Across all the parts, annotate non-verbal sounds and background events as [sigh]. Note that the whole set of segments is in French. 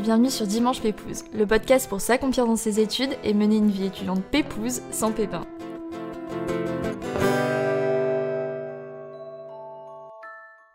et bienvenue sur Dimanche Pépouze, le podcast pour s'accomplir dans ses études et mener une vie étudiante pépouze sans pépin.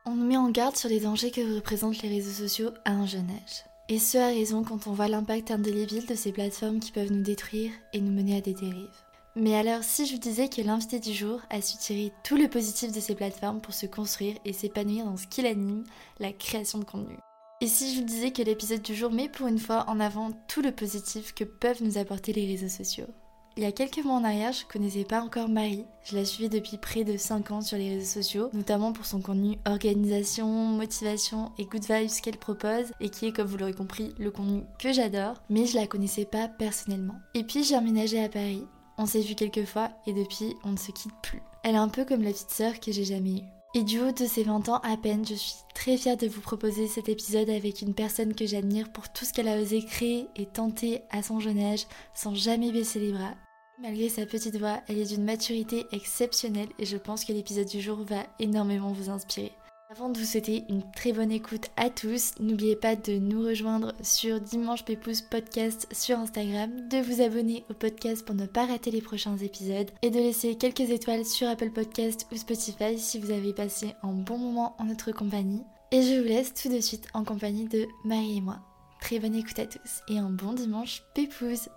On nous met en garde sur les dangers que représentent les réseaux sociaux à un jeune âge. Et ce à raison quand on voit l'impact indélébile de ces plateformes qui peuvent nous détruire et nous mener à des dérives. Mais alors, si je vous disais que l'invité du jour a su tirer tout le positif de ces plateformes pour se construire et s'épanouir dans ce qui l'anime, la création de contenu Et si je vous disais que l'épisode du jour met pour une fois en avant tout le positif que peuvent nous apporter les réseaux sociaux? Il y a quelques mois en arrière, je connaissais pas encore Marie. Je la suivais depuis près de 5 ans sur les réseaux sociaux, notamment pour son contenu organisation, motivation et good vibes qu'elle propose, et qui est, comme vous l'aurez compris, le contenu que j'adore, mais je la connaissais pas personnellement. Et puis j'ai emménagé à Paris, on s'est vu quelques fois, et depuis, on ne se quitte plus. Elle est un peu comme la petite sœur que j'ai jamais eue. Et du haut de ses 20 ans à peine, je suis très fière de vous proposer cet épisode avec une personne que j'admire pour tout ce qu'elle a osé créer et tenter à son jeune âge sans jamais baisser les bras Malgré sa petite voix, elle est d'une maturité exceptionnelle et je pense que l'épisode du jour va énormément vous inspirer. Avant de vous souhaiter une très bonne écoute à tous, n'oubliez pas de nous rejoindre sur Dimanche Pépouze Podcast sur Instagram, de vous abonner au podcast pour ne pas rater les prochains épisodes et de laisser quelques étoiles sur Apple Podcast ou Spotify si vous avez passé un bon moment en notre compagnie. Et je vous laisse tout de suite en compagnie de Marie et moi. Très bonne écoute à tous et un bon dimanche Pépouze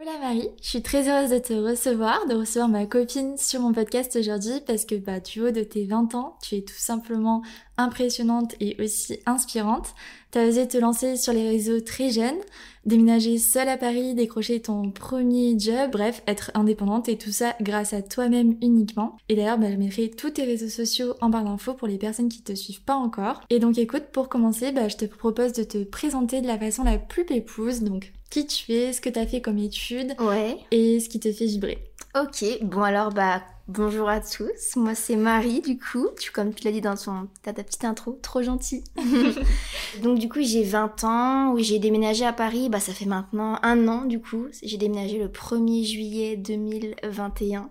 Hola Marie, je suis très heureuse de te recevoir, de recevoir ma copine sur mon podcast aujourd'hui parce que bah, du haut de tes 20 ans, tu es tout simplement impressionnante et aussi inspirante. T'as osé te lancer sur les réseaux très jeune, déménager seule à Paris, décrocher ton premier job, bref, être indépendante et tout ça grâce à toi-même uniquement. Et d'ailleurs, bah, je mettrai tous tes réseaux sociaux en barre d'infos pour les personnes qui te suivent pas encore. Et donc écoute, pour commencer, bah, je te propose de te présenter de la façon la plus pépouse, donc qui tu es, ce que tu as fait comme étude ouais. et ce qui te fait vibrer. Ok, bon alors bah bonjour à tous, moi c'est Marie du coup, tu, comme tu l'as dit dans ton, ta petite intro, trop gentil. [laughs] Donc du coup j'ai 20 ans, oui j'ai déménagé à Paris, bah ça fait maintenant un an du coup, j'ai déménagé le 1er juillet 2021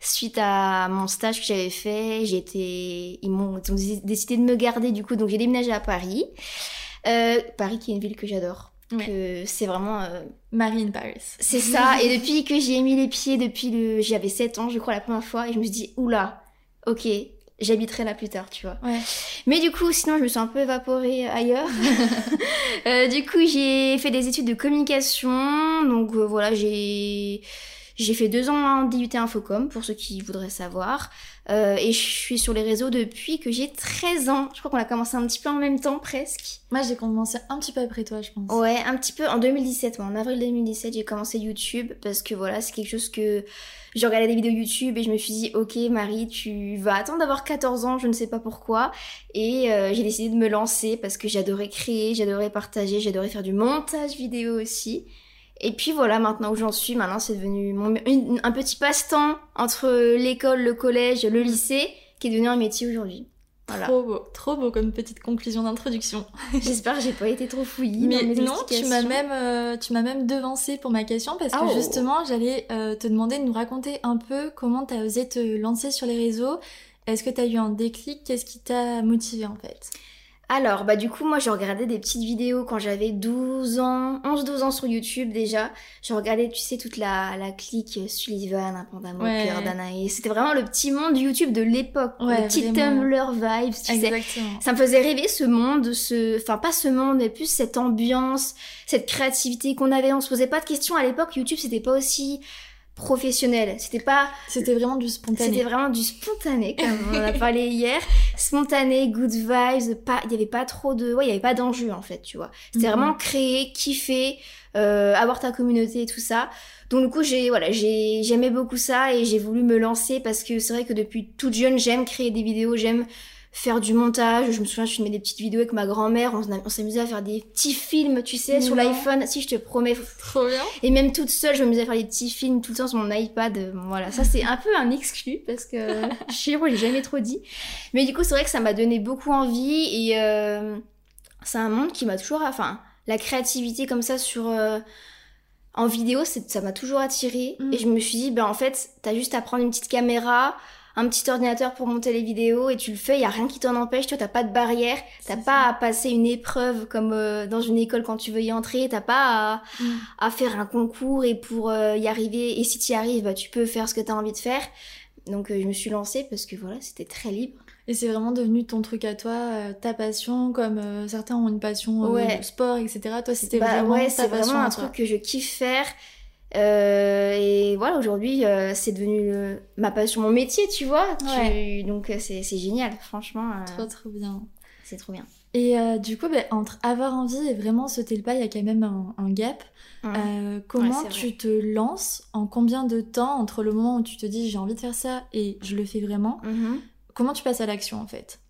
suite à mon stage que j'avais fait, j'étais, ils m'ont décidé de me garder du coup, donc j'ai déménagé à Paris. Euh, Paris qui est une ville que j'adore que c'est vraiment euh, Marie in Paris. C'est ça. [laughs] et depuis que j'y ai mis les pieds, depuis le, j'avais 7 ans, je crois, la première fois, et je me suis dit, oula, ok, j'habiterai là plus tard, tu vois. Ouais. Mais du coup, sinon, je me suis un peu évaporée ailleurs. [laughs] euh, du coup, j'ai fait des études de communication, donc euh, voilà, j'ai j'ai fait deux ans en DUT Infocom, pour ceux qui voudraient savoir. Euh, et je suis sur les réseaux depuis que j'ai 13 ans. Je crois qu'on a commencé un petit peu en même temps, presque. Moi, j'ai commencé un petit peu après toi, je pense. Ouais, un petit peu en 2017. Moi, en avril 2017, j'ai commencé YouTube parce que voilà, c'est quelque chose que j'ai regardé des vidéos YouTube et je me suis dit, ok, Marie, tu vas attendre d'avoir 14 ans, je ne sais pas pourquoi. Et euh, j'ai décidé de me lancer parce que j'adorais créer, j'adorais partager, j'adorais faire du montage vidéo aussi. Et puis voilà, maintenant où j'en suis, maintenant c'est devenu mon, un petit passe-temps entre l'école, le collège, le lycée, qui est devenu un métier aujourd'hui. Voilà. Trop beau, trop beau comme petite conclusion d'introduction. [laughs] J'espère que j'ai pas été trop fouillie. Mais non, tu m'as même, euh, tu m'as même devancé pour ma question parce que oh. justement, j'allais euh, te demander de nous raconter un peu comment t'as osé te lancer sur les réseaux. Est-ce que t'as eu un déclic? Qu'est-ce qui t'a motivé en fait? Alors, bah du coup, moi, je regardais des petites vidéos quand j'avais 12 ans, 11-12 ans sur YouTube déjà. Je regardais, tu sais, toute la, la clique Sullivan, un Panda ouais. Danae. C'était vraiment le petit monde YouTube de l'époque. Ouais, le petit Tumblr vibes, tu Exactement. sais. Ça me faisait rêver ce monde, ce... Enfin, pas ce monde, mais plus cette ambiance, cette créativité qu'on avait. On se posait pas de questions. À l'époque, YouTube, c'était pas aussi professionnel. C'était pas. C'était vraiment du spontané. C'était vraiment du spontané, comme on en a parlé [laughs] hier. Spontané, good vibes, pas, il y avait pas trop de, ouais, il y avait pas d'enjeu, en fait, tu vois. C'était mhm. vraiment créer, kiffer, euh, avoir ta communauté et tout ça. Donc, du coup, j'ai, voilà, j'ai, j'aimais beaucoup ça et j'ai voulu me lancer parce que c'est vrai que depuis toute jeune, j'aime créer des vidéos, j'aime faire du montage. Je me souviens, je filmais des petites vidéos avec ma grand-mère. On, s'amusait à faire des petits films, tu sais, sur l'iPhone. Si, je te promets. Trop bien. Et même toute seule, je m'amusais à faire des petits films tout le temps sur mon iPad. Voilà, ça c'est un peu un exclu parce que je sais pas, j'ai jamais trop dit. Mais du coup, c'est vrai que ça m'a donné beaucoup envie et euh, c'est un monde qui m'a toujours, enfin, la créativité comme ça sur euh, en vidéo, ça m'a toujours attiré. Mm. Et je me suis dit, ben en fait, t'as juste à prendre une petite caméra un petit ordinateur pour monter les vidéos et tu le fais, il y a rien qui t'en empêche, tu t'as pas de barrière, t'as pas ça. à passer une épreuve comme euh, dans une école quand tu veux y entrer, t'as pas à, Mm. à faire un concours et pour euh, y arriver, et si tu y arrives, bah, tu peux faire ce que t'as envie de faire. Donc euh, je me suis lancée parce que voilà, c'était très libre. Et c'est vraiment devenu ton truc à toi, ta passion, comme certains ont une passion Ouais. sport, etc. Toi, c'était Bah vraiment ouais, c'est vraiment un truc que je kiffe faire. Euh, et voilà, aujourd'hui, euh, c'est devenu euh, ma passion, mon métier, tu vois. Tu-. Donc c'est génial, franchement, euh, Trop, trop bien. c'est trop bien. Et du coup, ben, entre avoir envie et vraiment sauter le pas, il y a quand même un, un gap. Ouais. Euh, comment tu te lances? En combien de temps entre le moment où tu te dis j'ai envie de faire ça et je le fais vraiment? Mhm. Comment tu passes à l'action en fait?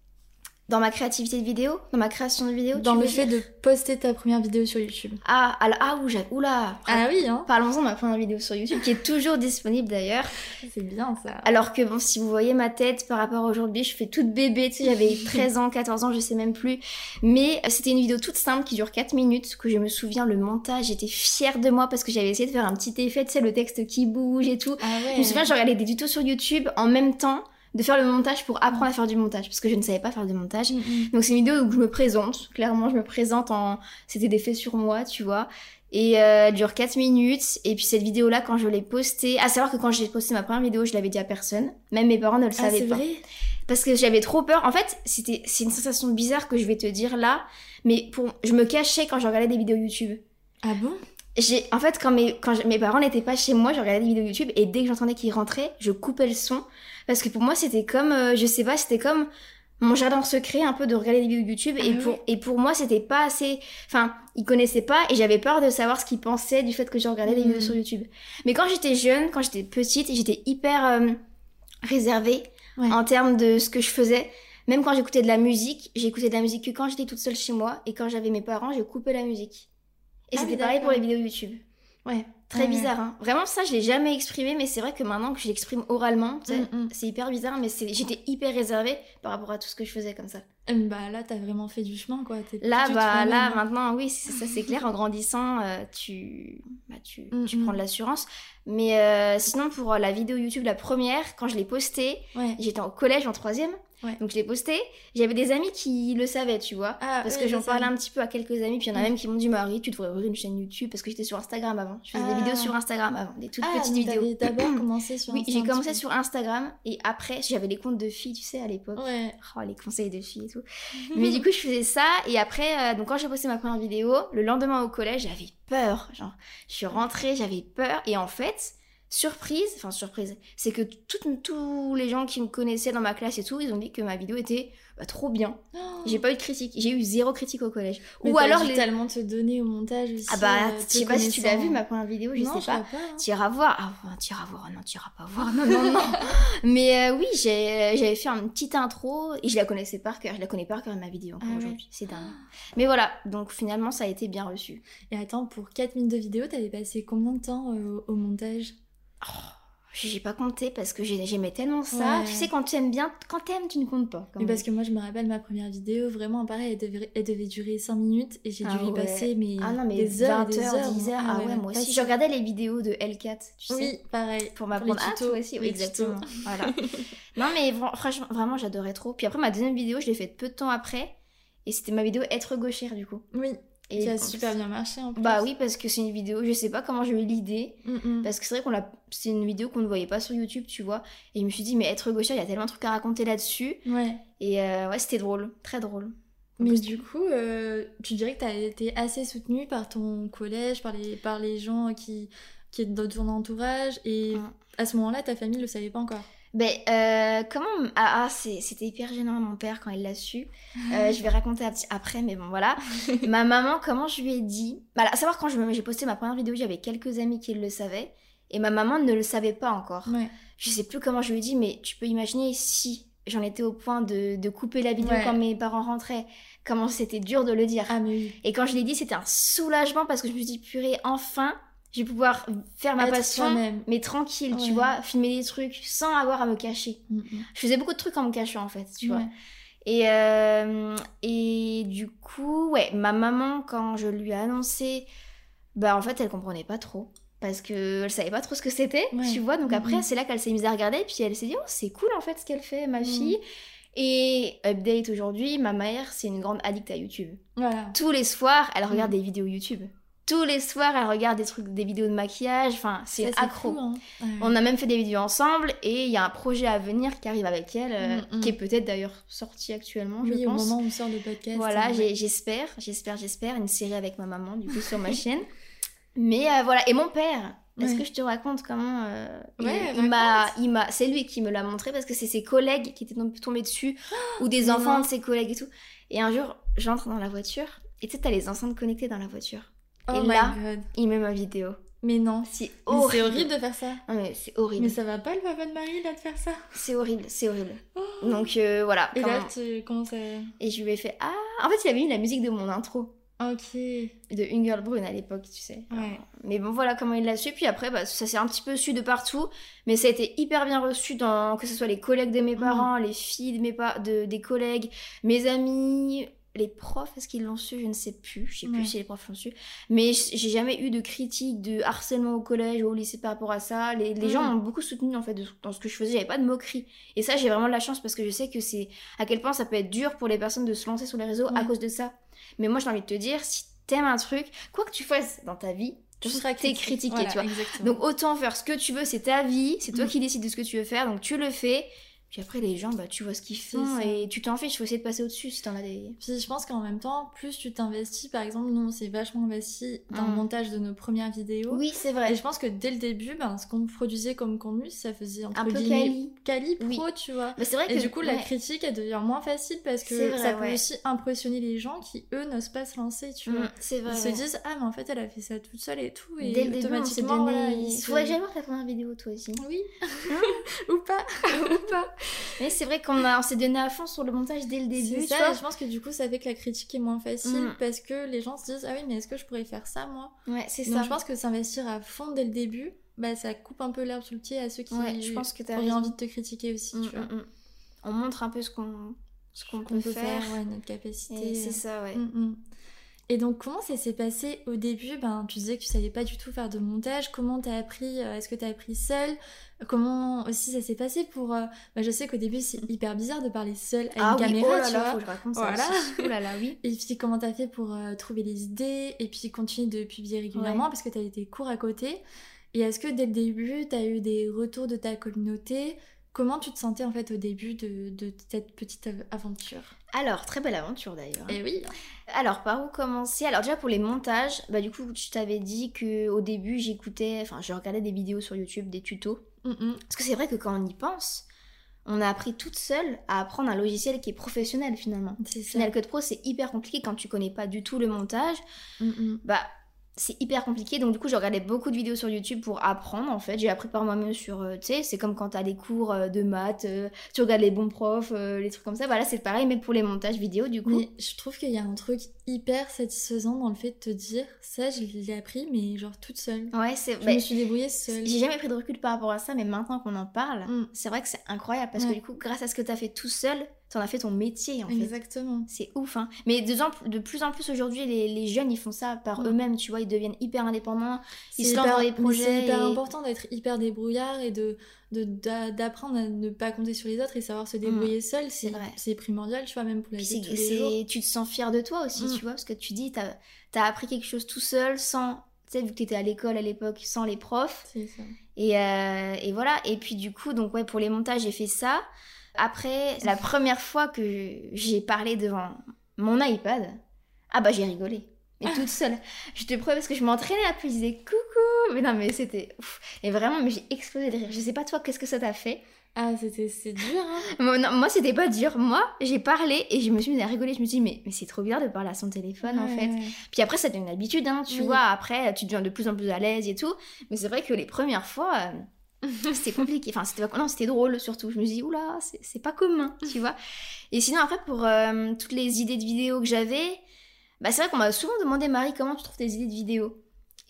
Dans ma créativité de vidéo, dans ma création de vidéo, Dans le fait de poster ta première vidéo sur YouTube. Ah, alors, ah, ouh, j'ai- oula. Ah oui, hein Parlons-en de ma première vidéo sur YouTube, qui est toujours disponible d'ailleurs. C'est bien ça. Alors que bon, si vous voyez ma tête par rapport à aujourd'hui, je fais toute bébé, tu sais, j'avais [laughs] 13 ans, 14 ans, je sais même plus. Mais euh, c'était une vidéo toute simple qui dure 4 minutes, que je me souviens, le montage, j'étais fière de moi parce que j'avais essayé de faire un petit effet, tu sais, le texte qui bouge et tout. Ah ouais. Je me souviens, j'ai regardé des tutos sur YouTube en même temps de faire le montage pour apprendre à faire du montage, parce que je ne savais pas faire de montage. Mm, mm. Donc c'est une vidéo où je me présente, clairement je me présente en... C'était des faits sur moi, tu vois. Et euh, elle dure 4 minutes. Et puis cette vidéo-là, quand je l'ai postée... À savoir que quand j'ai posté ma première vidéo, je l'avais dit à personne. Même mes parents ne le Ah, savaient c'est pas. vrai? Parce que j'avais trop peur. En fait, c'était c'est une sensation bizarre que je vais te dire là. Mais pour... je me cachais quand je regardais des vidéos YouTube. Ah bon? J'ai, en fait, quand mes, quand mes parents n'étaient pas chez moi, je regardais des vidéos YouTube et dès que j'entendais qu'ils rentraient, je coupais le son. Parce que pour moi, c'était comme, euh, je sais pas, c'était comme mon jardin secret un peu de regarder des vidéos YouTube. et, Ah pour, et pour moi, c'était pas assez. Enfin, ils connaissaient pas et j'avais peur de savoir ce qu'ils pensaient du fait que je regardais des vidéos sur YouTube. Mais quand j'étais jeune, quand j'étais petite, j'étais hyper euh, réservée Ouais. en termes de ce que je faisais. Même quand j'écoutais de la musique, j'écoutais de la musique que quand j'étais toute seule chez moi et quand j'avais mes parents, je coupais la musique. Et Ah c'était pareil pour les vidéos YouTube. Ouais. Très Ouais, bizarre, hein. Vraiment, ça, je l'ai jamais exprimé, mais c'est vrai que maintenant que je l'exprime oralement, Mm, mm. c'est hyper bizarre, mais j'étais hyper réservée par rapport à tout ce que je faisais comme ça. Euh, Bah là, t'as vraiment fait du chemin quoi. Là, bah, là, hein. maintenant, oui, ça c'est clair, [laughs] en grandissant, euh, tu, bah, tu, Mm, tu prends de l'assurance. Mais euh, sinon, pour la vidéo YouTube, la première, quand je l'ai postée, Ouais. j'étais au collège en troisième, Ouais. donc je l'ai postée, j'avais des amis qui le savaient, tu vois. Ah, Parce oui, que j'en parlais un petit peu à quelques amis, puis il y en a Mm. même qui m'ont dit Marie, tu devrais ouvrir une chaîne YouTube parce que j'étais sur Instagram avant. Je faisais Ah. des vidéos sur Instagram avant, des toutes Ah, petites vidéos. d'abord [clears throat] commencé sur Oui, Insta j'ai commencé sur Instagram et après j'avais les comptes de filles, tu sais, à l'époque. Ouais. Oh, les conseils de filles et tout. [laughs] Mais du coup, je faisais ça et après, euh, donc quand j'ai posté ma première vidéo, le lendemain au collège, j'avais peur. Genre, je suis rentrée, j'avais peur et en fait, surprise, enfin surprise, c'est que tous les gens qui me connaissaient dans ma classe et tout, ils ont dit que ma vidéo était bah, trop bien. Oh. [gasps] J'ai pas eu de critique, j'ai eu zéro critique au collège. Mais Ou alors dû les. tellement te donner au montage aussi. Ah bah, euh, je sais pas si tu l'as vu ma première vidéo, je non, sais pas. crois pas. hein. T'iras voir. Ah, enfin, t'iras voir. Non, t'iras pas voir. Non, non, non. [laughs] Mais euh, oui, j'ai- j'avais fait une petite intro et je la connaissais par cœur. Je la connais par cœur ma vidéo encore Ah ouais. aujourd'hui. C'est dingue. [gasps] Mais voilà, donc finalement, ça a été bien reçu. Et attends, pour 4 minutes de vidéo, t'avais passé combien de temps euh, au montage? J'ai pas compté parce que j'ai- j'aimais tellement ça. Ouais. Tu sais, quand tu aimes bien, quand t'aimes, tu ne comptes pas. Mais parce que moi, je me rappelle ma première vidéo, vraiment, pareil, elle devait, elle devait durer 5 minutes et j'ai dû Ah y ouais. passer mais Ah non, mais des heures, 20 et des heures, heures. 10 heures. Ah, ouais, moi aussi. Je regardais les vidéos de L4, tu sais. Oui, pareil. Pour m'apprendre à tutos, toi aussi, oui, exactement. voilà. [laughs] Non, mais franchement, vraiment, j'adorais trop. Puis après, ma deuxième vidéo, je l'ai faite peu de temps après. Et c'était ma vidéo Être gauchère, du coup. Oui, Et qui a super bien marché en plus. Bah oui, parce que c'est une vidéo, je sais pas comment j'ai eu l'idée. Mm, mm. Parce que c'est vrai qu'on l'a. C'est une vidéo qu'on ne voyait pas sur YouTube, tu vois. Et je me suis dit, mais être gauchère, il y a tellement de trucs à raconter là-dessus. Ouais. Et euh, ouais, c'était drôle, très drôle. Mais du coup, euh, tu dirais que tu as été assez soutenue par ton collège, par les, par les gens qui, qui étaient dans ton entourage. Et à ce moment-là, ta famille le savait pas encore. Ben, euh, comment. Ah, ah, c'est- c'était hyper gênant, mon père, quand il l'a su. Euh, je vais raconter ap- après, mais bon, voilà. [laughs] ma maman, comment je lui ai dit. Bah, à savoir, quand j'ai posté ma première vidéo, j'avais quelques amis qui le savaient. Et ma maman ne le savait pas encore. Ouais. Je sais plus comment je lui ai dit, mais tu peux imaginer si j'en étais au point de, de couper la vidéo Ouais. quand mes parents rentraient, comment c'était dur de le dire. Ah, mais oui. Et quand je l'ai dit, c'était un soulagement parce que je me suis dit, purée, enfin, je vais pouvoir faire ma Être passion, mais tranquille, tu vois, filmer des trucs sans avoir à me cacher. Mm, mm. Je faisais beaucoup de trucs en me cachant, en fait, tu vois. Et, euh, et du coup, ouais, ma maman, quand je lui ai annoncé, bah en fait, elle comprenait pas trop. parce qu'elle savait pas trop ce que c'était, Ouais. tu vois. Donc après, Mhm. c'est là qu'elle s'est mise à regarder, puis elle s'est dit, oh, c'est cool en fait ce qu'elle fait, ma fille. Et update aujourd'hui, ma mère, c'est une grande addict à YouTube. Voilà. Tous les soirs, elle regarde des vidéos YouTube. Tous les soirs, elle regarde des trucs, des vidéos de maquillage. Enfin, c'est accro. fou, hein. On a même fait des vidéos ensemble et il y a un projet à venir qui arrive avec elle, euh, Mm, mm. qui est peut-être d'ailleurs sorti actuellement, Oui, je au pense. moment où on sort le podcast. Voilà, j'espère, j'espère, j'espère, une série avec ma maman, du coup, sur ma [laughs] chaîne. Mais euh, voilà, et mon père, est-ce Ouais. que je te raconte comment euh, il- Ouais, il, m'a, raconte. il m'a, c'est lui qui me l'a montré parce que c'est ses collègues qui étaient tom- tombés dessus [gasps] ou des enfants non. de ses collègues et tout. Et un jour, j'entre dans la voiture et tu sais, t'as les enceintes connectées dans la voiture. Oh Et my là, God. Il met ma vidéo. Mais non. C'est horrible. C'est horrible de faire ça. Non, mais c'est horrible. Mais ça va pas le papa de Marie là de faire ça? C'est horrible, c'est horrible. Oh. Donc euh, voilà. Et là, tu commences à. Et je lui ai fait Ah En fait, il avait mis la musique de mon intro. Ok. de Une Girl Brune à l'époque, tu sais. Ouais. Mais bon, voilà comment il l'a su. Puis après, bah, ça s'est un petit peu su de partout. Mais ça a été hyper bien reçu dans que ce soit les collègues de mes parents, les filles de mes pa- de, des collègues, mes amis, les profs. Est-ce qu'ils l'ont su? Je ne sais plus. Je sais plus si les profs l'ont su. Mais j'ai jamais eu de critique, de harcèlement au collège ou au lycée par rapport à ça. Les, les gens m'ont beaucoup soutenu en fait de- dans ce que je faisais. J'avais pas de moquerie. Et ça, j'ai vraiment de la chance parce que je sais que c'est à quel point ça peut être dur pour les personnes de se lancer sur les réseaux à cause de ça. Mais moi, j'ai envie de te dire, si t'aimes un truc, quoi que tu fasses dans ta vie, Tu seras critiqué, Voilà, tu vois. Exactement. Donc autant faire ce que tu veux, c'est ta vie, c'est toi Mm. qui décides de ce que tu veux faire, donc tu le fais. Puis après, les gens, bah, tu vois ce qu'ils font et tu t'en fiches, faut essayer de passer au-dessus si t'en as des. Puis je pense qu'en même temps, plus tu t'investis, par exemple, nous on s'est vachement investi dans le Mm. montage de nos premières vidéos. Oui, c'est Et vrai. je pense que dès le début, ben, ce qu'on produisait comme contenu, ça faisait entre Un peu guillemets quali. quali Oui. pro, tu vois. Mais c'est vrai Et que. du coup, la critique, elle devient moins facile parce que vrai, ça peut ouais. aussi impressionner les gens qui, eux, n'osent pas se lancer, tu vois. Mm, c'est vrai. Ils se disent, ah, mais en fait, elle a fait ça toute seule et tout. Et Dès le début, on automatiquement, donné. voilà, Il ils faudrait j'aille voir ta première vidéo, toi aussi. Oui. [laughs] [laughs] Ou pas. Ou pas. [laughs] Mais c'est vrai qu'on on s'est donné à fond sur le montage dès le début, tu ça, vois. et je pense que du coup, ça fait que la critique est moins facile Mm. parce que les gens se disent, ah oui, mais est-ce que je pourrais faire ça, moi? Ouais, c'est ça. je pense que s'investir à fond dès le début, bah, ça coupe un peu l'herbe sous le pied à ceux qui Ouais, je pense que t'as auraient raison. envie de te critiquer aussi, Mm, tu vois. mm. On montre un peu ce qu'on ce qu'on peut, faire. ouais, notre capacité. C'est euh. ça, ouais. Et donc, comment ça s'est passé au début? Ben, Tu disais que tu savais pas du tout faire de montage. Comment t'as appris euh, Est-ce que t'as appris seule? Comment aussi ça s'est passé pour... euh, bah, je sais qu'au début, c'est hyper bizarre de parler seule à Ah une oui, caméra, oh là tu là, vois. faut que je raconte ça Voilà. [laughs] Oh là là, oui. Et puis comment t'as fait pour euh, trouver les idées et puis continuer de publier régulièrement Ouais. parce que t'as des cours à côté? Et est-ce que dès le début, t'as eu des retours de ta communauté? Comment tu te sentais en fait au début de, de cette petite av- aventure? Alors, très belle aventure d'ailleurs. Eh oui Alors, par où commencer? Alors déjà pour les montages, bah du coup, je t'avais dit que au début, j'écoutais, enfin, je regardais des vidéos sur YouTube, des tutos. Mm, Parce que c'est vrai que quand on y pense, on a appris toute seule à apprendre un logiciel qui est professionnel finalement. C'est ça. Final Cut Pro, c'est hyper compliqué quand tu connais pas du tout le montage. Mm, mm. Bah, c'est hyper compliqué. Donc, du coup, je regardais beaucoup de vidéos sur YouTube pour apprendre en fait. J'ai appris par moi-même sur. euh, tu sais, c'est comme quand t'as des cours euh, de maths, euh, tu regardes les bons profs, les trucs comme ça. Bah là, c'est pareil, mais pour les montages vidéo, du coup. Mais je trouve qu'il y a un truc hyper satisfaisant dans le fait de te dire ça, je l'ai appris, mais genre toute seule. Ouais, c'est. Je bah, me suis débrouillée seule. J'ai jamais pris de recul par rapport à ça, mais maintenant qu'on en parle, Mm. c'est vrai que c'est incroyable parce Ouais. que du coup, grâce à ce que t'as fait tout seul, t'en as fait ton métier en fait. Exactement. C'est ouf, hein. Mais de, de plus en plus aujourd'hui, les, les jeunes, ils font ça par Mm. eux-mêmes, tu vois, ils deviennent hyper indépendants. Ils se lancent dans les projets C'est hyper et- important d'être hyper débrouillard et de d'apprendre à ne pas compter sur les autres et savoir se débrouiller seul. C'est Mm. vrai. c'est primordial, tu vois, même pour la vie tous les jours. tu te sens fier de toi aussi, Mm. tu vois, parce que tu dis, t'as as appris quelque chose tout seul, sans, tu sais, vu que t'étais à l'école à l'époque, sans les profs. Ça. Et, euh, et voilà, et puis du coup, donc ouais, pour les montages, j'ai fait ça. Après, la première fois que j'ai parlé devant mon iPad, ah bah j'ai rigolé. Mais toute seule. Je te promets parce que je m'entraînais après, je disais coucou. Mais non, mais c'était ouf. Et vraiment, mais j'ai explosé de rire. Je sais pas toi, qu'est-ce que ça t'a fait? Ah, c'était c'est dur, hein. [laughs] Moi, non, moi, c'était pas dur. Moi, j'ai parlé et je me suis mise à rigoler. Je me suis dit, mais, mais c'est trop bizarre de parler à son téléphone en fait. Ouais. Puis après, ça devient une habitude, hein, tu Oui. vois. Après, tu deviens de plus en plus à l'aise et tout. Mais c'est vrai que les premières fois, euh, c'était compliqué. Enfin, c'était non, c'était drôle surtout. Je me dis, oula, c'est c'est pas commun, tu vois. Et sinon, après, pour euh, toutes les idées de vidéos que j'avais, bah, c'est vrai qu'on m'a souvent demandé, Marie, comment tu trouves tes idées de vidéos?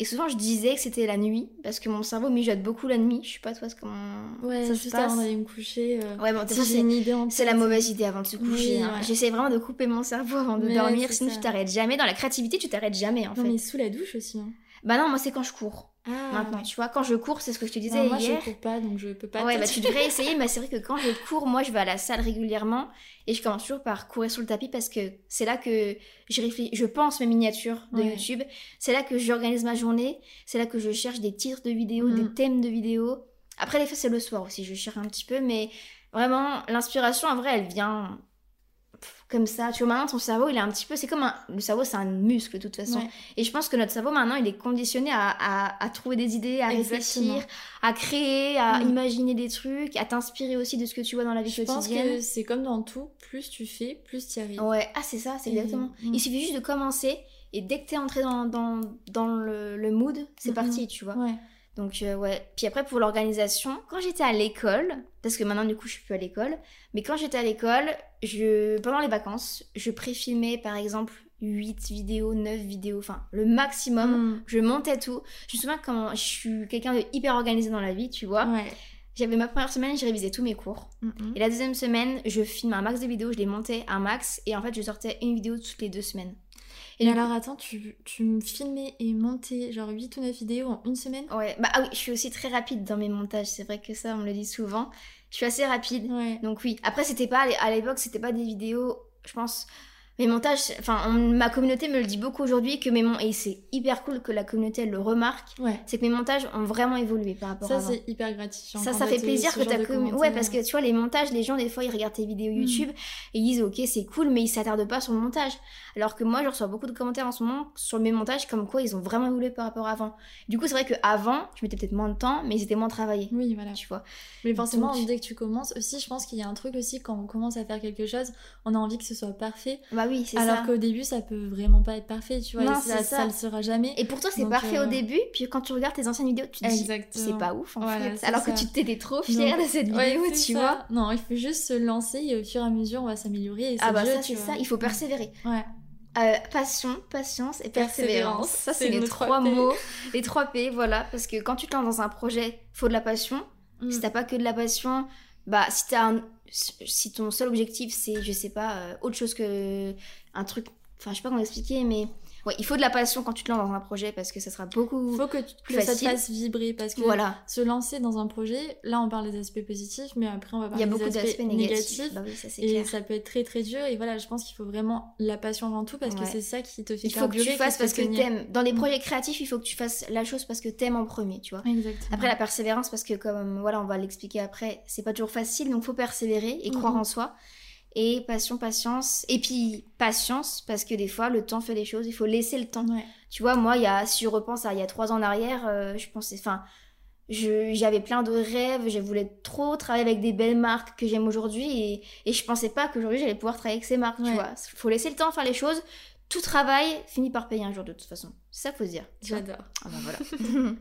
Et souvent, je disais que c'était la nuit, parce que mon cerveau mijote beaucoup la nuit. Je sais pas toi comment Ouais, ça se juste passe? avant d'aller me coucher. euh, Ouais, bon, si c'est- une idée en c'est la mauvaise idée avant de se coucher. Oui, hein. ouais. J'essaie vraiment de couper mon cerveau avant de Mais dormir, sinon ça. tu t'arrêtes jamais. Dans la créativité, tu t'arrêtes jamais en Non, fait. mais sous la douche aussi. hein. Bah non, moi c'est quand je cours. Ah, maintenant, tu vois. Quand je cours, c'est ce que je te disais Non, moi, hier. je cours pas, donc je peux pas. Ouais, bah tu devrais [laughs] essayer, mais c'est vrai que quand je cours, moi je vais à la salle régulièrement et je commence toujours par courir sur le tapis parce que c'est là que je réfléchis, je pense mes miniatures de Ouais. YouTube, c'est là que j'organise ma journée, c'est là que je cherche des titres de vidéos, Mm. des thèmes de vidéos. Après, des fois, c'est le soir aussi, je cherche un petit peu, mais vraiment, l'inspiration, en vrai, elle vient comme ça. Tu vois, maintenant, ton cerveau, il est un petit peu. C'est comme un. Le cerveau, c'est un muscle, de toute façon. Ouais. Et je pense que notre cerveau, maintenant, il est conditionné à, à- à trouver des idées, à Exactement. réfléchir, à créer, à Mm. imaginer des trucs, à t'inspirer aussi de ce que tu vois dans la vie Je pense quotidienne. que c'est comme dans tout, plus tu fais, plus tu y arrives. Ouais, ah, c'est ça, c'est exactement. Mm. Il suffit juste de commencer. Et dès que t'es entré dans, dans, dans le, le mood, c'est parti, tu vois. Ouais. Donc, euh, ouais. Puis après, pour l'organisation, quand j'étais à l'école, parce que maintenant, du coup, je suis plus à l'école, mais quand j'étais à l'école, je, pendant les vacances, je préfilmais, par exemple, 8 vidéos, 9 vidéos, enfin, le maximum. Mm. Je montais tout. Je me souviens quand je suis quelqu'un de hyper organisé dans la vie, tu vois. Ouais. J'avais ma première semaine, j'ai révisé tous mes cours. Mm-mm. Et la deuxième semaine, je filme un max de vidéos, je les montais un max. Et en fait, je sortais une vidéo toutes les deux semaines. Et alors, attends, tu, tu me filmais et montais genre 8 ou 9 vidéos en une semaine? Ouais, bah ah oui, je suis aussi très rapide dans mes montages. C'est vrai que ça, on me le dit souvent. Je suis assez rapide. Ouais. Donc oui. Après, c'était pas à l'époque, c'était pas des vidéos. Je pense. Mes montages, enfin, ma communauté me le dit beaucoup aujourd'hui que mes et c'est hyper cool que la communauté elle le remarque. Ouais. C'est que mes montages ont vraiment évolué par rapport à Ça, c'est hyper gratifiant. Ça, ça fait plaisir que ta communauté. Ouais, parce que tu vois, les montages, les gens, des fois, ils regardent tes vidéos Mm. YouTube et ils disent, ok, c'est cool, mais ils s'attardent pas sur le montage. Alors que moi, je reçois beaucoup de commentaires en ce moment sur mes montages, comme quoi ils ont vraiment évolué par rapport à avant. Du coup, c'est vrai qu'avant, je mettais peut-être moins de temps, mais ils étaient moins travaillés. Oui, voilà. Tu vois. Mais forcément, Donc- dès que tu commences, aussi, je pense qu'il y a un truc aussi, quand on commence à faire quelque chose, on a envie que ce soit parfait. Bah oui, c'est Alors qu'au début, ça peut vraiment pas être parfait, tu vois. Non, ça, ça. ça le sera jamais. Et pour toi, c'est parfait euh, au début, puis quand tu regardes tes anciennes vidéos, tu te dis, c'est pas ouf en Voilà, fait. Alors ça. que tu t'étais trop fière Non. de cette vidéo, tu vois. Non, il faut juste se lancer et au fur et à mesure, on va s'améliorer. Ah bah jeu, ça, c'est ça, il faut persévérer. Ouais. Euh, passion, patience et persévérance. Persévérance, Ça, c'est les trois mots, les trois P, voilà. Parce que quand tu te lances dans un projet, faut de la passion. Mm. Si t'as pas que de la passion, bah si t'as un... si ton seul objectif c'est, je sais pas, euh, autre chose que un truc, enfin je sais pas comment expliquer, mais ouais, il faut de la passion quand tu te lances dans un projet parce que ça sera beaucoup. faut que, tu- plus que ça te fasse vibrer parce que Voilà. se lancer dans un projet, là on parle des aspects positifs, mais après on va Il y a parler beaucoup des d'aspects aspects négatifs. négatifs. Bah oui, ça Et clair. ça peut être très très dur et voilà je pense qu'il faut vraiment la passion avant tout parce que c'est ça qui te fait Il faut que tu fasses parce que t'aimes. Dans les Mm. projets créatifs, il faut que tu fasses la chose parce que t'aimes en premier, tu vois. Exactement. Après la persévérance parce que comme voilà on va l'expliquer après c'est pas toujours facile donc faut persévérer et croire Mhm. en soi et passion patience. Et puis patience parce que des fois le temps fait des choses. Il faut laisser le temps. Ouais. tu vois moi y a si je repense à il y a trois ans en arrière euh, je pensais enfin j'avais plein de rêves. Je voulais trop travailler avec des belles marques que j'aime aujourd'hui. Et, et je pensais pas qu'aujourd'hui j'allais pouvoir travailler avec ces marques tu Ouais. vois. Faut laisser le temps faire les choses. Tout travail finit par payer un jour de toute façon. C'est ça qu'il faut se dire. Tu. J'adore. ah bah voilà [laughs]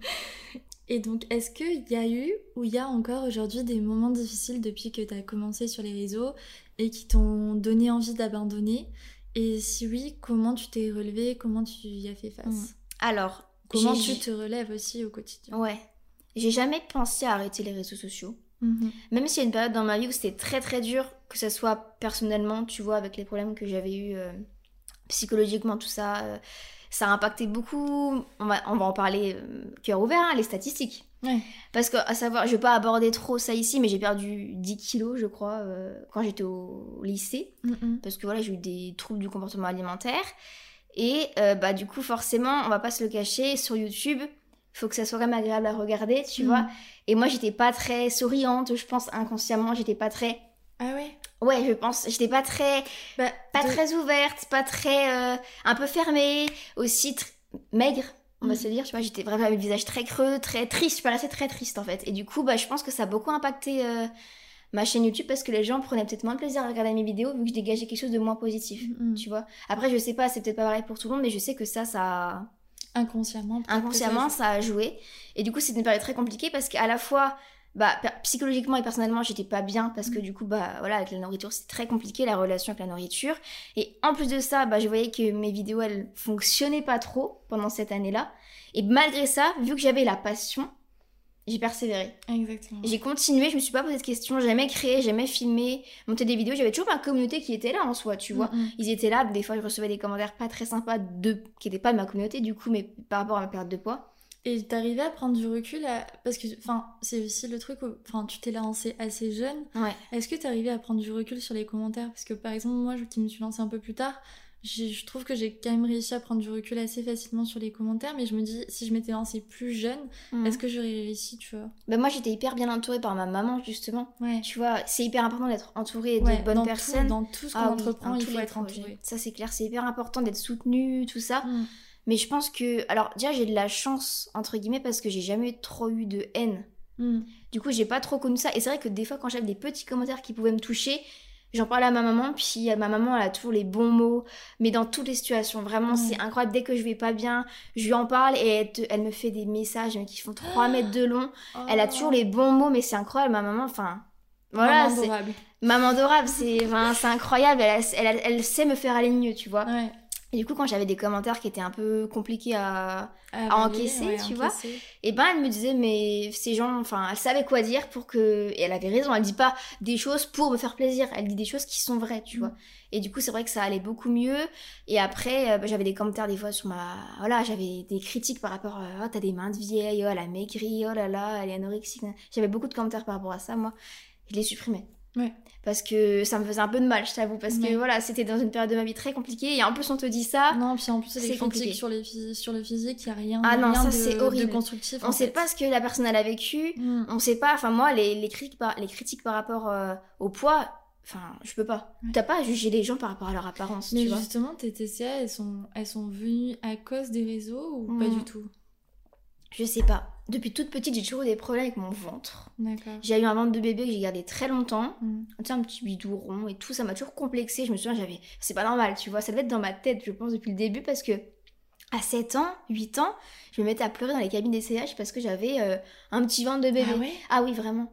Et donc, est-ce qu'il y a eu ou il y a encore aujourd'hui des moments difficiles depuis que tu as commencé sur les réseaux et qui t'ont donné envie d'abandonner? Et si oui, comment tu t'es relevé? Comment tu y as fait face? Mm. alors Comment tu te relèves aussi au quotidien? Ouais. J'ai jamais pensé à arrêter les réseaux sociaux. Mhm. Même s'il y a une période dans ma vie où c'était très très dur, que ce soit personnellement, tu vois, avec les problèmes que j'avais eu psychologiquement, tout ça, euh, ça a impacté beaucoup. On va, on va en parler euh, cœur ouvert, hein, les statistiques. Ouais. Parce que, à savoir, je vais pas aborder trop ça ici, mais j'ai perdu 10 kilos, je crois, euh, quand j'étais au lycée. Parce que voilà, j'ai eu des troubles du comportement alimentaire. Et euh, bah, du coup, forcément, on va pas se le cacher, sur YouTube, faut que ça soit quand même agréable à regarder, tu Mhm. vois. Et moi, j'étais pas très souriante, je pense inconsciemment, j'étais pas très. Ah ouais Ouais, je pense, j'étais pas très. bah, Pas de- très ouverte, pas très. euh, un peu fermée, aussi tr- maigre. On va Mhm. se le dire, tu vois, j'étais vraiment avec le visage très creux, très triste, je paraissais très triste en fait. Et du coup, bah, je pense que ça a beaucoup impacté euh, ma chaîne YouTube parce que les gens prenaient peut-être moins de plaisir à regarder mes vidéos vu que je dégageais quelque chose de moins positif, Mhm. tu vois. Après, je sais pas, c'est peut-être pas pareil pour tout le monde, mais je sais que ça, ça a- Inconsciemment. inconsciemment, ça- ça a joué. Et du coup, c'était une période très compliquée parce qu'à la fois, bah, psychologiquement et personnellement, j'étais pas bien parce que du coup, bah, voilà, avec la nourriture, c'est très compliqué la relation avec la nourriture. Et en plus de ça, bah, je voyais que mes vidéos, elles fonctionnaient pas trop pendant cette année-là. Et malgré ça, vu que j'avais la passion, j'ai persévéré. Exactement. J'ai continué, je me suis pas posé de questions, j'ai jamais créé, j'ai jamais filmé, monté des vidéos. J'avais toujours ma communauté qui était là en soi, tu vois. Ils étaient là, des fois je recevais des commentaires pas très sympas de qui n'étaient pas de ma communauté du coup, mais par rapport à ma perte de poids. Et t'arrivais à prendre du recul à... parce que enfin c'est aussi le truc où enfin tu t'es lancé assez jeune. Ouais. Est-ce que t'arrivais à prendre du recul sur les commentaires? Parce que par exemple moi je- qui me suis lancée un peu plus tard, je trouve que j'ai quand même réussi à prendre du recul assez facilement sur les commentaires mais je me dis si je m'étais lancée plus jeune, Mhm. est-ce que j'aurais réussi, tu vois? Bah, moi, j'étais hyper bien entourée par ma maman, justement. Ouais. Tu vois, c'est hyper important d'être entourée de Ouais, bonnes dans personnes. Tout, dans tout ce qu'on Ah oui, entreprend, il faut être entouré. Ça, c'est clair, c'est hyper important d'être soutenu, tout ça. Mm. Mais je pense que. Alors, déjà, j'ai de la chance, entre guillemets, parce que j'ai jamais trop eu de haine. Mm. Du coup, j'ai pas trop connu ça. Et c'est vrai que des fois, quand j'avais des petits commentaires qui pouvaient me toucher, j'en parlais à ma maman. Puis ma maman, elle a toujours les bons mots. Mais dans toutes les situations, vraiment, c'est incroyable. Dès que je vais pas bien, je lui en parle et elle, te- elle me fait des messages mais qui font 3 mètres de long. Elle a toujours les bons mots, mais c'est incroyable. Ma maman, enfin. Voilà, Maman c'est. adorable. Maman adorable, c'est incroyable. Elle, a- elle, a- elle sait me faire aller mieux, tu vois. Ouais. Et du coup, quand j'avais des commentaires qui étaient un peu compliqués à, À encaisser, ouais, tu vois. encaisser. et ben elle me disait mais ces gens enfin elle savait quoi dire pour que et elle avait raison elle dit pas des choses pour me faire plaisir elle dit des choses qui sont vraies tu Mm. vois et du coup c'est vrai que ça allait beaucoup mieux et après euh, bah, j'avais des commentaires des fois sur ma voilà j'avais des critiques par rapport à oh t'as des mains de vieille oh elle a maigri oh là là elle est anorexique j'avais beaucoup de commentaires par rapport à ça moi je les supprimais Ouais. parce que ça me faisait un peu de mal je t'avoue parce que voilà c'était dans une période de ma vie très compliquée et en plus on te dit ça Non, puis en plus, C'est compliqué. sur, les sur le physique, il n'y a rien, Ah non, rien ça, de, horrible. constructif. on en sait fait. pas ce que la personne elle a vécu Mm. on sait pas, enfin moi les, les, critiques par, les critiques par rapport euh, au poids, enfin je peux pas. Ouais. T'as pas à juger les gens par rapport à leur apparence, Mais tu vois. justement, tes TCA, elles sont, elles sont venues à cause des réseaux ou pas Mm. du tout? Je sais pas. Depuis toute petite j'ai toujours eu des problèmes avec mon ventre. J'ai eu un ventre de bébé que j'ai gardé très longtemps. Mm. Tu sais, un petit bidou rond et tout, ça m'a toujours complexé. Je me souviens, j'avais. C'est pas normal, tu vois. Ça devait être dans ma tête, je pense, depuis le début parce que à 7 ans, 8 ans, je me mettais à pleurer dans les cabines des CH parce que j'avais euh, un petit ventre de bébé. Ah ouais? Ah oui, vraiment.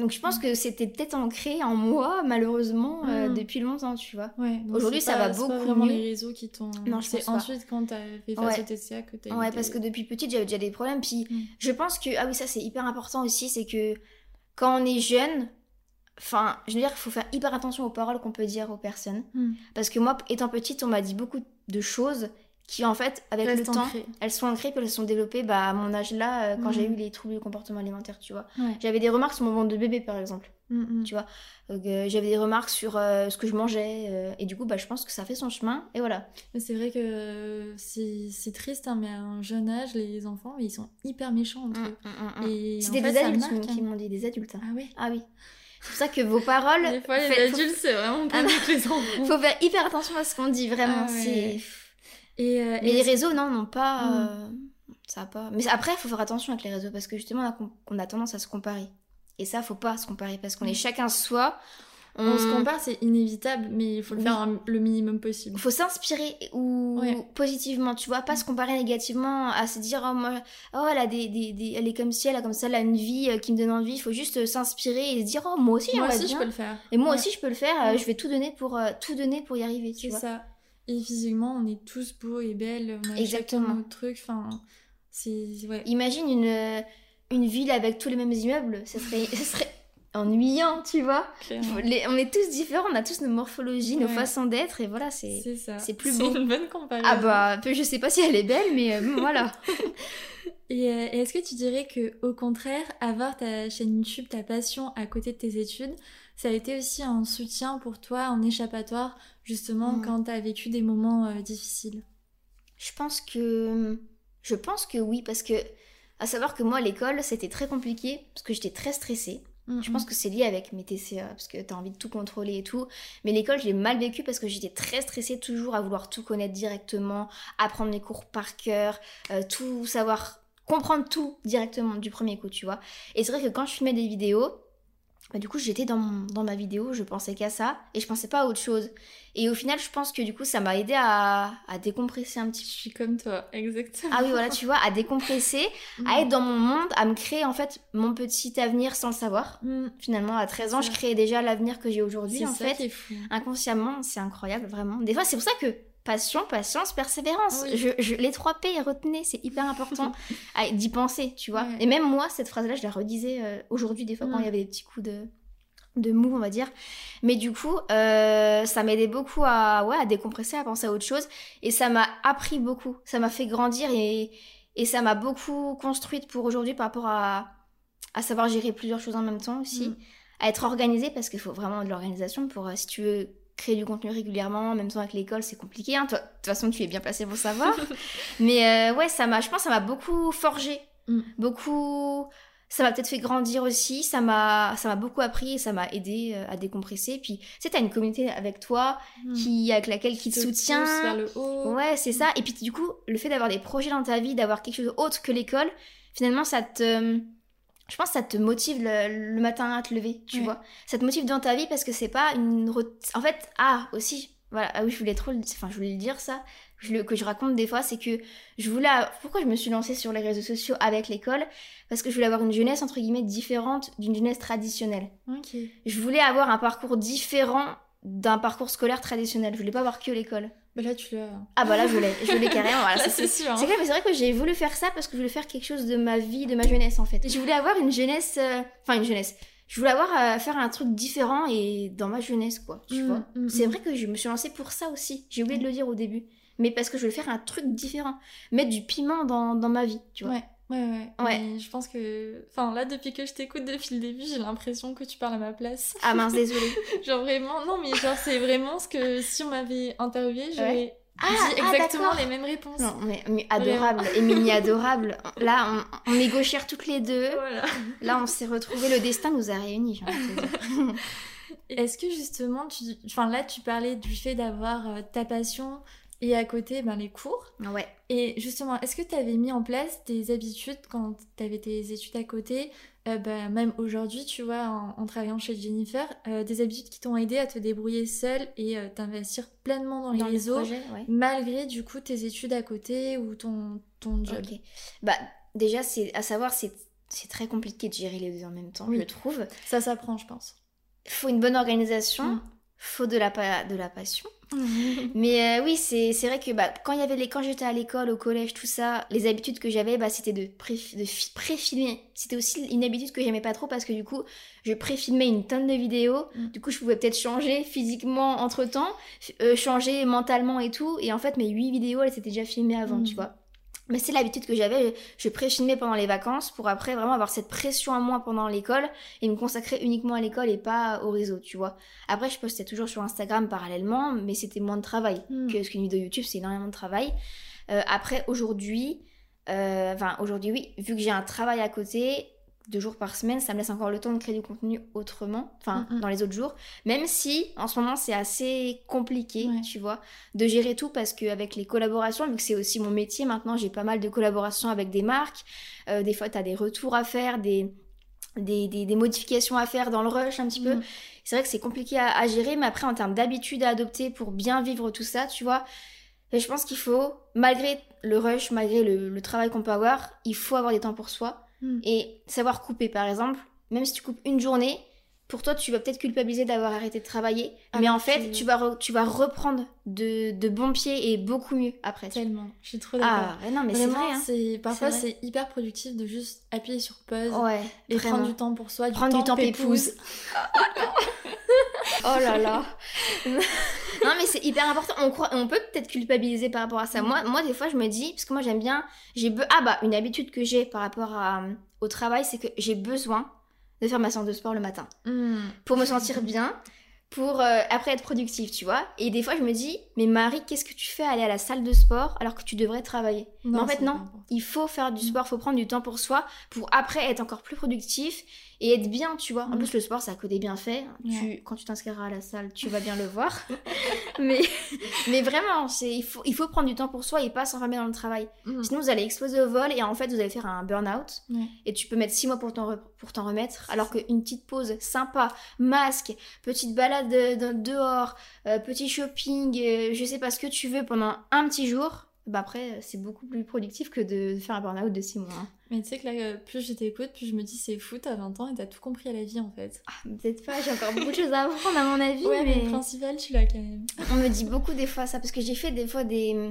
Donc je pense que c'était peut-être ancré en moi, malheureusement, euh, Mm. depuis longtemps, tu vois. Ouais, Aujourd'hui, ça pas- va c'est pas beaucoup vraiment mieux. les réseaux qui t'ont. Non, je pas. ensuite quand t'as fait face Ouais. au TCA que t'as Ouais, parce que depuis petite, j'avais déjà des problèmes. Puis Mm. je pense que, ah oui, ça c'est hyper important aussi, c'est que quand on est jeune, enfin, je veux dire qu'il faut faire hyper attention aux paroles qu'on peut dire aux personnes. Mm. Parce que moi, étant petite, on m'a dit beaucoup de choses qui, en fait, avec le temps, ancrées. elles sont ancrées, puis elles se sont développées bah, à mon âge là, euh, quand Mm. j'ai eu les troubles du comportement alimentaire, tu vois. Ouais. J'avais des remarques sur mon ventre de bébé, par exemple. Mm, mm. Tu vois. Euh, j'avais des remarques sur euh, ce que je mangeais. euh, et du coup, bah, je pense que ça fait son chemin. Et voilà. Mais C'est vrai que c'est c'est triste, hein, mais à un jeune âge, les enfants, ils sont hyper méchants entre eux. C'était des adultes qui hein. m'ont dit, des adultes. Ah oui Ah oui. C'est pour ça que vos paroles. Des fois, les faites- adultes, c'est vraiment pas Ah, les enfants. Faut faire hyper attention à ce qu'on dit, vraiment. Ah ouais. Et, euh, Mais et les réseaux, non, non pas. Mm. euh, ça a pas. Mais après, il faut faire attention avec les réseaux parce que justement, on a, on a tendance à se comparer. Et ça, faut pas se comparer parce qu'on Mm. est chacun soi. on se compare, c'est inévitable, mais il faut le Oui. faire un- le minimum possible. faut s'inspirer ou Ouais. positivement, tu vois, pas se comparer négativement, à se dire oh moi, oh elle a des, des, des- elle est comme si elle a comme ça, elle a une vie euh, qui me donne envie. Il faut juste s'inspirer et se dire oh moi aussi Moi aussi, je peux le faire. Et moi Ouais. aussi je peux le faire. Ouais. je vais tout donner pour euh, tout donner pour y arriver, tu C'est ça. Et physiquement, on est tous beaux et belles. On a Exactement. notre truc. Enfin, c'est. Ouais. Imagine une euh, une ville avec tous les mêmes immeubles, ça serait, ça serait [laughs] ennuyant, tu vois. Les- on est tous différents, on a tous nos morphologies, nos Ouais. façons d'être et voilà c'est. C'est c'est plus C'est beau. une bonne comparaison. Ah bah, je sais pas si elle est belle, mais euh, voilà. [laughs] [laughs] Et, euh, et est-ce que tu dirais que, au contraire, avoir ta chaîne YouTube, ta passion à côté de tes études, ça a été aussi un soutien pour toi, un échappatoire, justement, Mm. quand tu as vécu des moments euh, difficiles Je pense que. Je pense que oui, parce que. À savoir que moi, l'école, c'était très compliqué, parce que j'étais très stressée. Je pense que c'est lié avec mes TCA, parce que t'as envie de tout contrôler et tout. Mais l'école, je l'ai mal vécu parce que j'étais très stressée, toujours à vouloir tout connaître directement, apprendre mes cours par cœur, euh, tout savoir, comprendre tout directement du premier coup, tu vois. Et c'est vrai que quand je filmais des vidéos, bah, du coup, j'étais dans, mon- dans ma vidéo, je pensais qu'à ça, et je pensais pas à autre chose. Et au final, je pense que du coup, ça m'a aidé à, à décompresser un Je petit peu. suis comme toi, exactement. Ah oui, voilà, tu vois, à décompresser, [laughs] à être dans mon monde, à me créer en fait mon petit avenir sans le savoir. Mm. Finalement, à 13 ans, je créais déjà l'avenir que j'ai aujourd'hui, en ça fait. qui est fou. Inconsciemment, c'est incroyable, vraiment. Des fois, c'est pour ça que passion, patience, persévérance. Oui. Je, je- les trois P, retenez, c'est hyper important à- [laughs] d'y penser, tu vois. Ouais. Et même moi, cette phrase-là, je la redisais euh, aujourd'hui, des fois, quand il y avait des petits coups de de mou on va dire mais du coup euh, ça m'aidait beaucoup à ouais à décompresser à penser à autre chose et ça m'a appris beaucoup ça m'a fait grandir et Et ça m'a beaucoup construite pour aujourd'hui par rapport à, à savoir gérer plusieurs choses en même temps aussi. Mm. À être organisée parce qu'il faut vraiment de l'organisation pour euh, si tu veux créer du contenu régulièrement, en même temps avec l'école, c'est compliqué. hein. De toute façon, tu es bien placée pour savoir. [laughs] Mais euh, ouais, ça m'a, je pense, ça m'a beaucoup forgé, Mm. beaucoup. Ça m'a peut-être fait grandir aussi. Ça m'a, ça m'a beaucoup appris et ça m'a aidé euh, à décompresser. Puis, tu sais, t'as une communauté avec toi Mm. qui, avec laquelle qui te, Te soutient. pousse vers le haut. Ouais, c'est ça. Et puis du coup, le fait d'avoir des projets dans ta vie, d'avoir quelque chose autre que l'école, finalement, ça te... Je pense que ça te motive le, le matin à te lever, tu Ouais. vois. Ça te motive dans ta vie parce que c'est pas une... En fait, ah, aussi, voilà, ah oui, je voulais trop... le- Enfin, je voulais le dire, ça, je le- que je raconte des fois, c'est que je voulais... Pourquoi je me suis lancée sur les réseaux sociaux avec l'école? Parce que je voulais avoir une jeunesse, entre guillemets, différente d'une jeunesse traditionnelle Ok. je voulais avoir un parcours différent d'un parcours scolaire traditionnel. Je voulais pas avoir que l'école. Bah là, tu l'as. Ah bah là, je voulais, je voulais carrément. Voilà, [laughs] Là, c'est- c'est sûr. hein. c'est clair, mais c'est vrai que j'ai voulu faire ça parce que je voulais faire quelque chose de ma vie, de ma jeunesse en fait. Je voulais avoir une jeunesse, euh, enfin une jeunesse. Je voulais avoir euh, faire un truc différent et dans ma jeunesse quoi, tu Mm, vois. mm, C'est mm. vrai que je me suis lancée pour ça aussi. J'ai oublié de le dire au début, mais parce que je voulais faire un truc différent, mettre du piment dans, dans ma vie, tu vois. Ouais, ouais, ouais. Ouais. Mais je pense que. Enfin, là, depuis que je t'écoute depuis le début, j'ai l'impression que tu parles à ma place. Ah mince, désolée. [laughs] genre vraiment. Non, mais genre, c'est vraiment ce que si on m'avait interviewé, j'aurais Ah, dit ah, exactement les mêmes réponses. Non, mais, mais adorable, Émilie [laughs] adorable. Là, on, on est gauchères toutes les deux. Voilà. Là, on s'est retrouvés. Le destin nous a réunis. [laughs] Est-ce que justement, tu... enfin là, tu parlais du fait d'avoir euh, ta passion et à côté, ben, les cours. Ouais. Et justement, est-ce que tu avais mis en place des habitudes quand tu avais tes études à côté, euh, bah, même aujourd'hui, tu vois, en, en travaillant chez Jennifer, euh, des habitudes qui t'ont aidé à te débrouiller seule et euh, t'investir pleinement dans les Dans réseaux, ouais. malgré du coup tes études à côté ou ton, ton job? Bah, déjà, c'est à savoir, c'est très compliqué de gérer les deux en même temps, Oui. je trouve. Ça s'apprend, je pense. Faut une bonne organisation, Mm. faut de la, de la passion. [laughs] Mais euh, oui, c'est c'est vrai que bah, quand, il y avait les, quand j'étais à l'école, au collège, tout ça, les habitudes que j'avais, bah, c'était de, pré, de fi- pré-filmer. C'était aussi une habitude que j'aimais pas trop parce que du coup, je pré-filmais une tonne de vidéos. Mm. Du coup, je pouvais peut-être changer physiquement entre temps, changer mentalement et tout. Et en fait, mes huit vidéos, elles s'étaient déjà filmées avant, Mm. tu vois. Mais c'est l'habitude que j'avais, je pré-filmais pendant les vacances pour après vraiment avoir cette pression à moi pendant l'école et me consacrer uniquement à l'école et pas au réseau, tu vois. Après, je postais toujours sur Instagram parallèlement, mais c'était moins de travail Mm. que ce qu'une vidéo YouTube, c'est énormément de travail. Euh, après, aujourd'hui, euh, enfin, aujourd'hui, oui, vu que j'ai un travail à côté, deux jours par semaine, ça me laisse encore le temps de créer du contenu autrement, enfin, Mm, mm. dans les autres jours. Même si, en ce moment, c'est assez compliqué, Ouais. tu vois, de gérer tout parce qu'avec les collaborations, vu que c'est aussi mon métier maintenant, j'ai pas mal de collaborations avec des marques. Euh, des fois, tu as des retours à faire, des, des, des, des modifications à faire dans le rush un petit peu. Mm. C'est vrai que c'est compliqué à, à gérer, mais après, en termes d'habitude à adopter pour bien vivre tout ça, tu vois, et je pense qu'il faut, malgré le rush, malgré le, le travail qu'on peut avoir, il faut avoir des temps pour soi Mm. et savoir couper. Par exemple, même si tu coupes une journée, pour toi, tu vas peut-être culpabiliser d'avoir arrêté de travailler, Ah, mais en fait, tu- vas, re- tu vas reprendre de, de bons pieds et beaucoup mieux après. Tellement. Je suis trop d'accord. Ah, non, mais c'est vrai. Hein. c'est parfois C'est hyper productif de juste appuyer sur pause Ouais, et vraiment. prendre du temps pour soi, du Prendre temps, du temps pépouse. pépouse. Oh là là. [laughs] non mais c'est hyper important. On, croit, on peut peut-être culpabiliser par rapport à ça. Mm. Moi, moi des fois je me dis, parce que moi j'aime bien, j'ai be- ah bah une habitude que j'ai par rapport à, euh, au travail, c'est que j'ai besoin de faire ma séance de sport le matin Mm. pour me sentir bien, pour euh, après être productive, tu vois. Et des fois je me dis, mais Marie, qu'est-ce que tu fais à aller à la salle de sport alors que tu devrais travailler? Mais en fait non, il faut faire du Mm. sport, faut prendre du temps pour soi, pour après être encore plus productif et être bien, tu vois. En Mm. plus, le sport, ça a que des bienfaits. Tu, quand tu t'inscriras à la salle, tu vas bien le [laughs] voir. [laughs] mais, mais vraiment, c'est, il, faut, il faut prendre du temps pour soi et pas s'enfermer dans le travail. Mm. Sinon, vous allez exploser au vol et en fait, vous allez faire un burn-out. Ouais. Et tu peux mettre 6 mois pour t'en, pour t'en remettre. Alors qu'une petite pause sympa, masque, petite balade euh, dehors, euh, petit shopping, euh, je sais pas ce que tu veux pendant un petit jour, bah après, c'est beaucoup plus productif que de faire un burn-out de 6 mois. hein. Mais tu sais que là, euh, plus je t'écoute, plus je me dis c'est fou, t'as 20 ans et t'as tout compris à la vie en fait. Ah, peut-être pas, j'ai encore beaucoup de choses à apprendre à mon avis, ouais, mais mais le principal, tu l'as quand même. on me dit beaucoup des fois ça, parce que j'ai fait des fois des,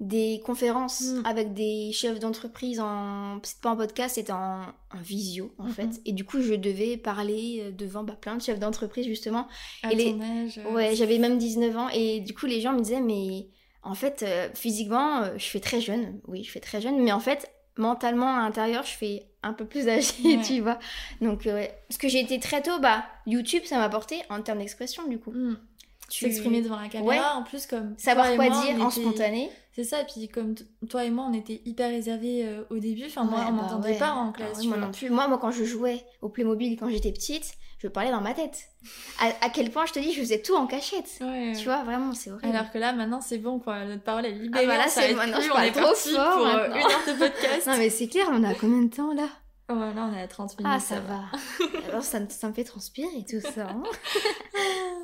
des conférences Mm. avec des chefs d'entreprise en c'était pas en podcast c'était en, en visio en fait et du coup je devais parler euh, devant bah, plein de chefs d'entreprise justement À Et les- ton âge. euh, ouais j'avais même 19 ans et du coup les gens me disaient mais en fait, euh, physiquement, euh, je fais très jeune. Oui, je fais très jeune. Mais en fait, mentalement, à l'intérieur, je fais un peu plus âgée, [laughs] Ouais. tu vois. Donc, euh, ouais. Parce que j'ai été très tôt, bah, YouTube, ça m'a apporté en termes d'expression, du coup. Mm. Tu- S'exprimer devant la caméra, en plus comme Savoir et quoi moi, dire on en était- spontané. C'est ça, et puis comme toi et moi, on était hyper réservés euh, au début. Enfin, moi, Ouais, on bah m'entendait ouais. pas en Ah classe. ouais, tu moi non plus. Moi, moi, quand je jouais au Playmobil quand j'étais petite, je parlais dans ma tête. À, à quel point je te dis, je faisais tout en cachette. Ouais. Tu vois, vraiment, c'est horrible. Alors que là, maintenant, c'est bon, quoi. Notre parole est libérée. Ah bah là, c'est- maintenant, je on parle est trop fort pour euh, une heure de podcast. Non, mais c'est clair, on a combien de temps là? Oh, là, on est à 30 minutes. Ah, ça va. Alors, ça, ça me fait transpirer tout ça. hein. [laughs]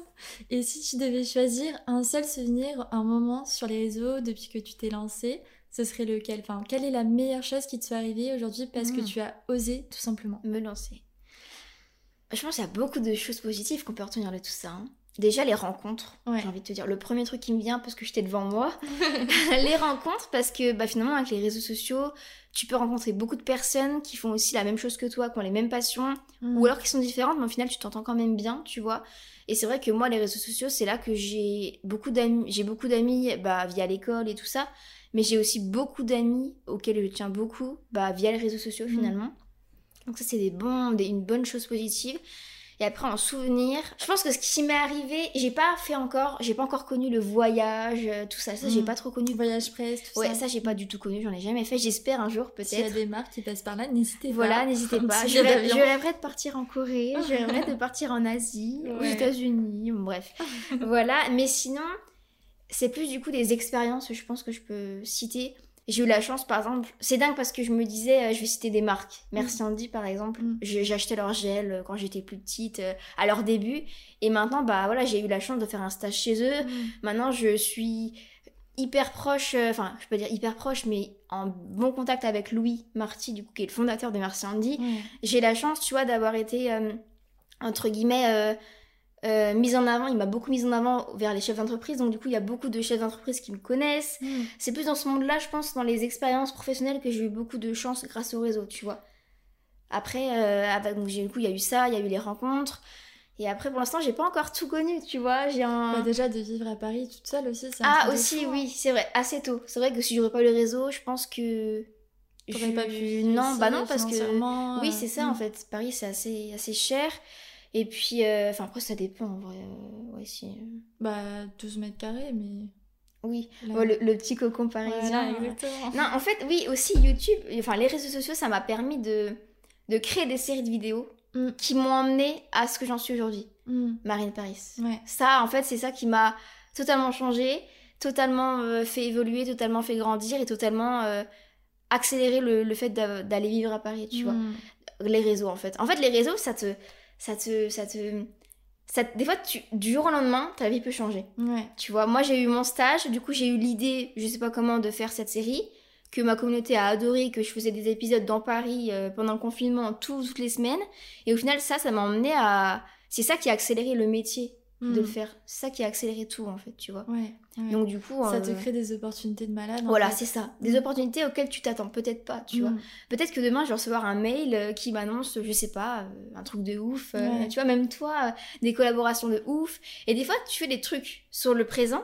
Et si tu devais choisir un seul souvenir, un moment sur les réseaux depuis que tu t'es lancé, ce serait lequel? Enfin, quelle est la meilleure chose qui te soit arrivée aujourd'hui parce que Mm. tu as osé, tout simplement? Me lancer. Je pense qu'il y a beaucoup de choses positives qu'on peut retenir de tout ça. hein. Déjà, les rencontres, Ouais. j'ai envie de te dire. Le premier truc qui me vient, parce que j'étais devant moi, [laughs] [laughs] les rencontres, parce que bah, finalement, avec les réseaux sociaux, tu peux rencontrer beaucoup de personnes qui font aussi la même chose que toi, qui ont les mêmes passions, Mm. ou alors qui sont différentes, mais au final, tu t'entends quand même bien, tu vois. Et c'est vrai que moi, les réseaux sociaux, c'est là que j'ai beaucoup d'amis, j'ai beaucoup d'amis bah, via l'école et tout ça, mais j'ai aussi beaucoup d'amis auxquels je tiens beaucoup bah, via les réseaux sociaux Mm. finalement. Donc ça, c'est des bons, des- une bonne chose positive. Et après, en souvenir, je pense que ce qui m'est arrivé, j'ai pas fait encore, j'ai pas encore connu le voyage, euh, tout ça, ça, j'ai Mm. pas trop connu. Voyage presse, tout Ouais, ça. ça, j'ai pas du tout connu, j'en ai jamais fait. J'espère un jour, S'il y a peut-être. des marques qui passent par là, n'hésitez pas. Voilà, n'hésitez [laughs] pas. Je rêve- je rêverais de partir en Corée, je [laughs] rêverais de partir en Asie, aux Ouais. États-Unis, bon, bref. [laughs] voilà, mais sinon, c'est plus du coup des expériences, je pense que je peux citer. J'ai eu la chance, par exemple, c'est dingue parce que je me disais, euh, je vais citer des marques. Merci Andy, par exemple. Mm. J'achetais leur gel euh, quand j'étais plus petite, euh, à leur début. Et maintenant, bah voilà, j'ai eu la chance de faire un stage chez eux. Mm. Maintenant, je suis hyper proche, enfin, je peux dire hyper proche, mais en bon contact avec Louis Marty, du coup, qui est le fondateur de Merci Andy. J'ai la chance, tu vois, d'avoir été, euh, entre guillemets, euh, euh, mise en avant. Il m'a beaucoup mise en avant vers les chefs d'entreprise. Donc, du coup, il y a beaucoup de chefs d'entreprise qui me connaissent. Mm. C'est plus dans ce monde-là, je pense, dans les expériences professionnelles que j'ai eu beaucoup de chance grâce au réseau, tu vois. Après, euh, avec, donc, du coup, il y a eu ça, il y a eu les rencontres. Et après, pour l'instant, j'ai pas encore tout connu, tu vois. J'ai un. Bah, déjà, de vivre à Paris toute seule aussi, c'est Ah, aussi, hein. oui, c'est vrai, assez tôt. C'est vrai que si j'aurais pas eu le réseau, je pense que. T'aurais je- pas pu Non, bah non, parce que. Oui, euh, c'est ça, en fait. Paris, c'est assez, assez cher. Et puis, euh, enfin, après, ça dépend, en vrai. euh, ouais, si. euh, Bah, 12 mètres carrés, mais. Oui, Ouais, le, le petit cocon parisien. Voilà, exactement. Non, en fait, oui, aussi YouTube, enfin, les réseaux sociaux, ça m'a permis de, de créer des séries de vidéos Mm. qui m'ont emmené à ce que j'en suis aujourd'hui. Mm. Marine Paris. Ouais. Ça, en fait, c'est ça qui m'a totalement changé, totalement euh, fait évoluer, totalement fait grandir et totalement euh, accéléré le, le fait d'a- d'aller vivre à Paris, tu vois. Mm. Les réseaux, en fait. En fait, les réseaux, ça te. Ça te. Ça te. Ça, des fois, tu, du jour au lendemain, ta vie peut changer. Ouais. Tu vois, moi j'ai eu mon stage, du coup j'ai eu l'idée, je sais pas comment, de faire cette série, que ma communauté a adoré, que je faisais des épisodes dans Paris euh, pendant le confinement tout- toutes les semaines. Et au final, ça, ça m'a emmené à. C'est ça qui a accéléré le métier de le faire. C'est ça qui a accéléré tout en fait, tu vois. Ouais. ouais. Donc du coup. ça euh, te crée des opportunités de malade. Voilà, c'est ça. Des Mm. opportunités auxquelles tu t'attends peut-être pas, tu vois. Mm. Peut-être que demain je vais recevoir un mail euh, qui m'annonce, je sais pas, euh, un truc de ouf. euh, Ouais. Tu vois, même toi, euh, des collaborations de ouf. Et des fois, tu fais des trucs sur le présent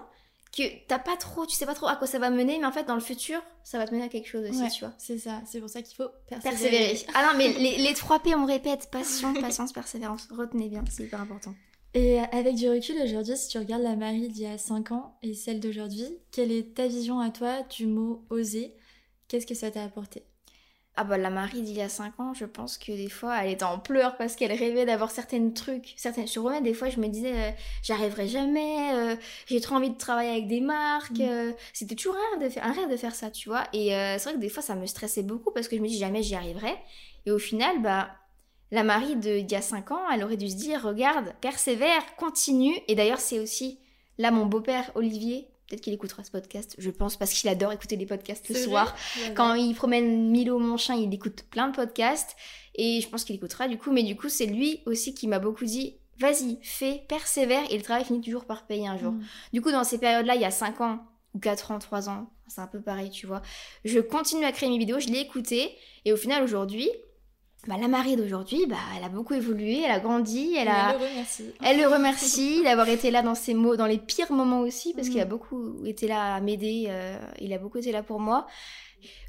que t'as pas trop, tu sais pas trop à quoi ça va mener, mais en fait, dans le futur, ça va te mener à quelque chose aussi, Ouais, tu vois. C'est ça, c'est pour ça qu'il faut persévérer. Persévérer. Ah non, mais [laughs] les, les 3 P, on répète passion, patience, persévérance. Retenez bien, c'est hyper important. Et avec du recul aujourd'hui, si tu regardes la Marie d'il y a 5 ans et celle d'aujourd'hui, quelle est ta vision à toi du mot oser Qu'est-ce que ça t'a apporté? Ah bah la Marie d'il y a 5 ans, je pense que des fois elle était en pleurs parce qu'elle rêvait d'avoir certains trucs, certaines sur moi des fois je me disais euh, j'arriverai jamais, euh, j'ai trop envie de travailler avec des marques, Mm. euh, c'était toujours un rêve, de faire, un rêve de faire ça, tu vois. Et euh, c'est vrai que des fois ça me stressait beaucoup parce que je me dis jamais j'y arriverai. Et au final bah la Marie d'il y a 5 ans, elle aurait dû se dire regarde, persévère, continue. Et d'ailleurs c'est aussi là mon beau-père Olivier, peut-être qu'il écoutera ce podcast, je pense parce qu'il adore écouter les podcasts le soir. vrai Quand il promène Milo, mon chien, il écoute plein de podcasts. Et je pense qu'il écoutera du coup. Mais du coup, c'est lui aussi qui m'a beaucoup dit vas-y, fais, persévère. Et le travail finit toujours par payer un jour. Mm. Du coup, dans ces périodes-là, il y a 5 ans, ou 4 ans, 3 ans, c'est un peu pareil, tu vois. Je continue à créer mes vidéos, je l'ai écouté. Et au final, aujourd'hui, Bah, la Marie d'aujourd'hui, bah, elle a beaucoup évolué, elle a grandi, elle a... Elle le remercie. Elle le [laughs] remercie d'avoir été là dans ses mots, dans les pires moments aussi, parce qu'il a beaucoup été là à m'aider, euh, il a beaucoup été là pour moi.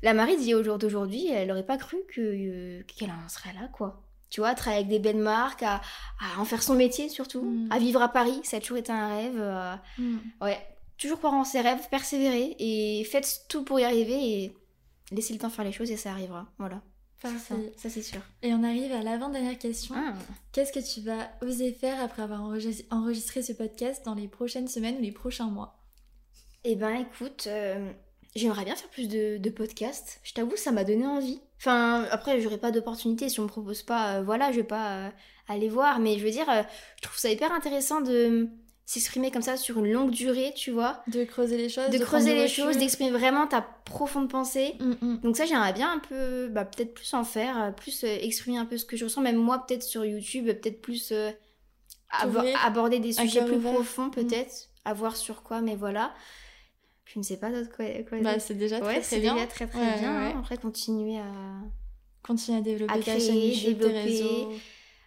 La Marie dit au jour d'aujourd'hui, elle n'aurait pas cru que, euh, qu'elle en serait là, quoi. Tu vois, travailler avec des belles marques, à, à en faire son métier surtout, Mhm. à vivre à Paris, ça a toujours été un rêve. euh, Mm. ouais, toujours croire en ses rêves, persévérer et faites tout pour y arriver et laissez le temps faire les choses et ça arrivera. Voilà, ça, Parfait. ça c'est sûr. Et on arrive à l'avant-dernière question. Ah. Qu'est-ce que tu vas oser faire après avoir enregis- enregistré ce podcast dans les prochaines semaines ou les prochains mois? Eh ben écoute, euh, j'aimerais bien faire plus de, de podcasts. Je t'avoue, ça m'a donné envie. Enfin, après, j'aurai pas d'opportunité si on me propose pas. euh, voilà, je vais pas euh, aller voir. Mais je veux dire, je trouve ça hyper intéressant de s'exprimer comme ça sur une longue durée, tu vois. De creuser les choses De creuser les choses, d'exprimer vraiment ta profonde pensée. Mm, mm. Donc ça, j'aimerais bien un peu, bah, peut-être plus en faire, euh, plus euh, exprimer un peu ce que je ressens, même moi, peut-être sur YouTube, peut-être plus euh, aborder des sujets plus ouvert. profonds, peut-être, à voir sur quoi, mais voilà. Je ne sais pas d'autre quoi. quoi Bah, c'est déjà très ouais, très bien. déjà très très Ouais, bien. ouais, hein. ouais. Après, continuer à, Continue à développer À ta créer, chaîne YouTube, tes développer, réseaux.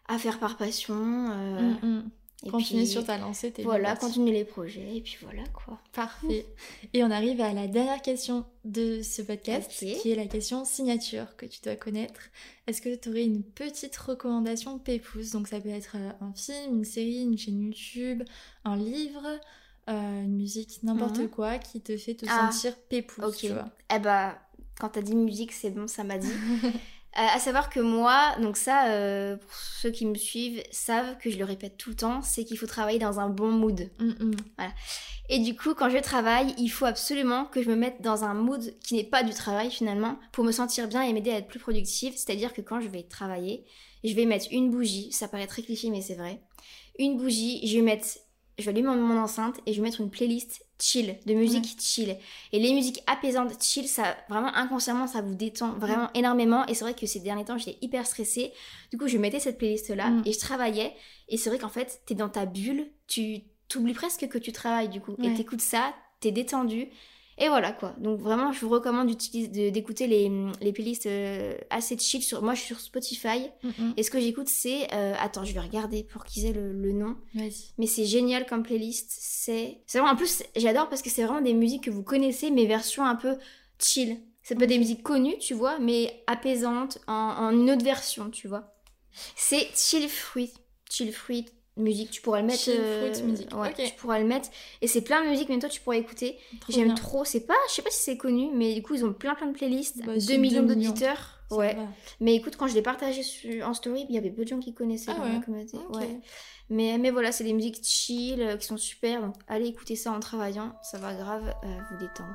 à faire par passion. euh, Mm, mm. Et Continue puis, sur ta lancée, t'es Voilà, parti. continuer les projets, et puis voilà quoi. Parfait. Et on arrive à la dernière question de ce podcast, qui est la question signature que tu dois connaître. Est-ce que tu aurais une petite recommandation pépouze? Donc ça peut être euh, un film, une série, une chaîne YouTube, un livre, euh, une musique, n'importe Mhm. quoi qui te fait te Ah, sentir pépouze, Ok. tu vois? Eh bah, quand t'as dit musique, c'est bon, ça m'a dit. [laughs] Euh, à savoir que moi, donc ça, euh, pour ceux qui me suivent, savent que je le répète tout le temps, c'est qu'il faut travailler dans un bon mood. Mm, mm. Et du coup, quand je travaille, il faut absolument que je me mette dans un mood qui n'est pas du travail finalement, pour me sentir bien et m'aider à être plus productive. C'est-à-dire que quand je vais travailler, je vais mettre une bougie, ça paraît très cliché mais c'est vrai. Une bougie, je vais mettre, je vais allumer mon, enceinte et je vais mettre une playlist chill, de musique chill. Et les musiques apaisantes, chill, ça vraiment inconsciemment ça vous détend vraiment énormément. Et c'est vrai que ces derniers temps j'étais hyper stressée. Du coup, je mettais cette playlist là Mm. et je travaillais. Et c'est vrai qu'en fait, t'es dans ta bulle, tu t'oublies presque que tu travailles du coup. Et t'écoutes ça, t'es détendu. Et voilà quoi. Donc vraiment, je vous recommande d'écouter les, les playlists euh, assez chill. Sur, moi, je suis sur Spotify. Mm. Et ce que j'écoute, c'est... euh, attends, je vais regarder pour qu'ils aient le, le nom. Mais c'est génial comme playlist. C'est c'est vraiment... En plus, j'adore parce que c'est vraiment des musiques que vous connaissez, mais version un peu chill. C'est pas des musiques connues, tu vois, mais apaisantes, en, en une autre version, tu vois. C'est Chill Fruit. Chill Fruit musique, tu pourras le mettre... Euh, musique, Ouais, tu pourras le mettre. Et c'est plein de musiques, même toi, tu pourras écouter. J'aime trop, c'est pas, je sais pas si c'est connu, mais du coup ils ont plein plein de playlists, Bah, 2 c'est millions d'auditeurs. Ouais. va. Mais écoute, quand je l'ai partagé sur- en story, il y avait peu de gens qui connaissaient Ah communauté. Ouais. Mais, mais voilà, c'est des musiques chill euh, qui sont super, donc allez écouter ça en travaillant, ça va grave euh, vous détendre.